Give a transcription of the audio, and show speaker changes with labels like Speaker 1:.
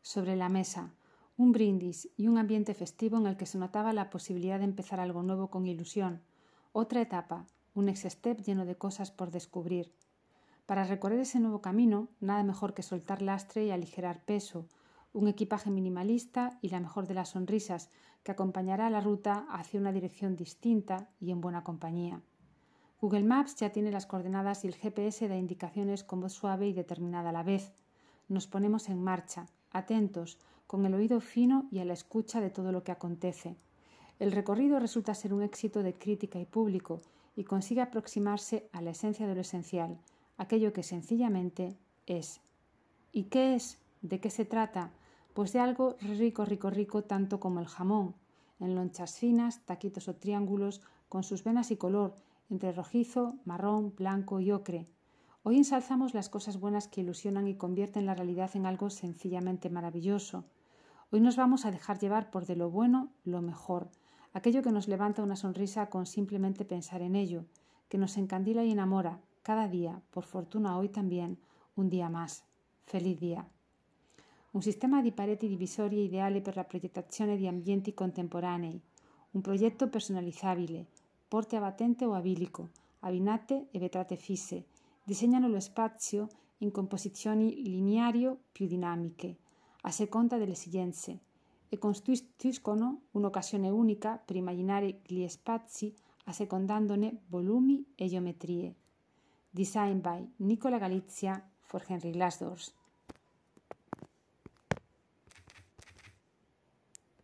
Speaker 1: sobre la mesa, un brindis y un ambiente festivo en el que se notaba la posibilidad de empezar algo nuevo con ilusión, otra etapa, un next-step lleno de cosas por descubrir. Para recorrer ese nuevo camino, nada mejor que soltar lastre y aligerar peso, un equipaje minimalista y la mejor de las sonrisas que acompañará la ruta hacia una dirección distinta y en buena compañía. Google Maps ya tiene las coordenadas y el GPS da indicaciones con voz suave y determinada a la vez. Nos ponemos en marcha, atentos, con el oído fino y a la escucha de todo lo que acontece. El recorrido resulta ser un éxito de crítica y público y consigue aproximarse a la esencia de lo esencial, aquello que sencillamente es. ¿Y qué es? ¿De qué se trata? Pues de algo rico, rico, rico, tanto como el jamón, en lonchas finas, taquitos o triángulos, con sus venas y color, entre rojizo, marrón, blanco y ocre. Hoy ensalzamos las cosas buenas que ilusionan y convierten la realidad en algo sencillamente maravilloso. Hoy nos vamos a dejar llevar por de lo bueno lo mejor, aquello que nos levanta una sonrisa con simplemente pensar en ello, que nos encandila y enamora cada día, por fortuna hoy también, un día más. Feliz día. Un sistema di pareti divisorie ideale per la progettazione di ambienti contemporanei, un progetto personalizzabile, porte a battente o a bilico, abbinate e vetrate fisse, disegnano lo spazio in composizioni lineari più dinamiche, a seconda delle esigenze, e costituiscono un'occasione unica per immaginare gli spazi assecondandone volumi e geometrie. Design by Nicola Galizia for Henry Glassdoors.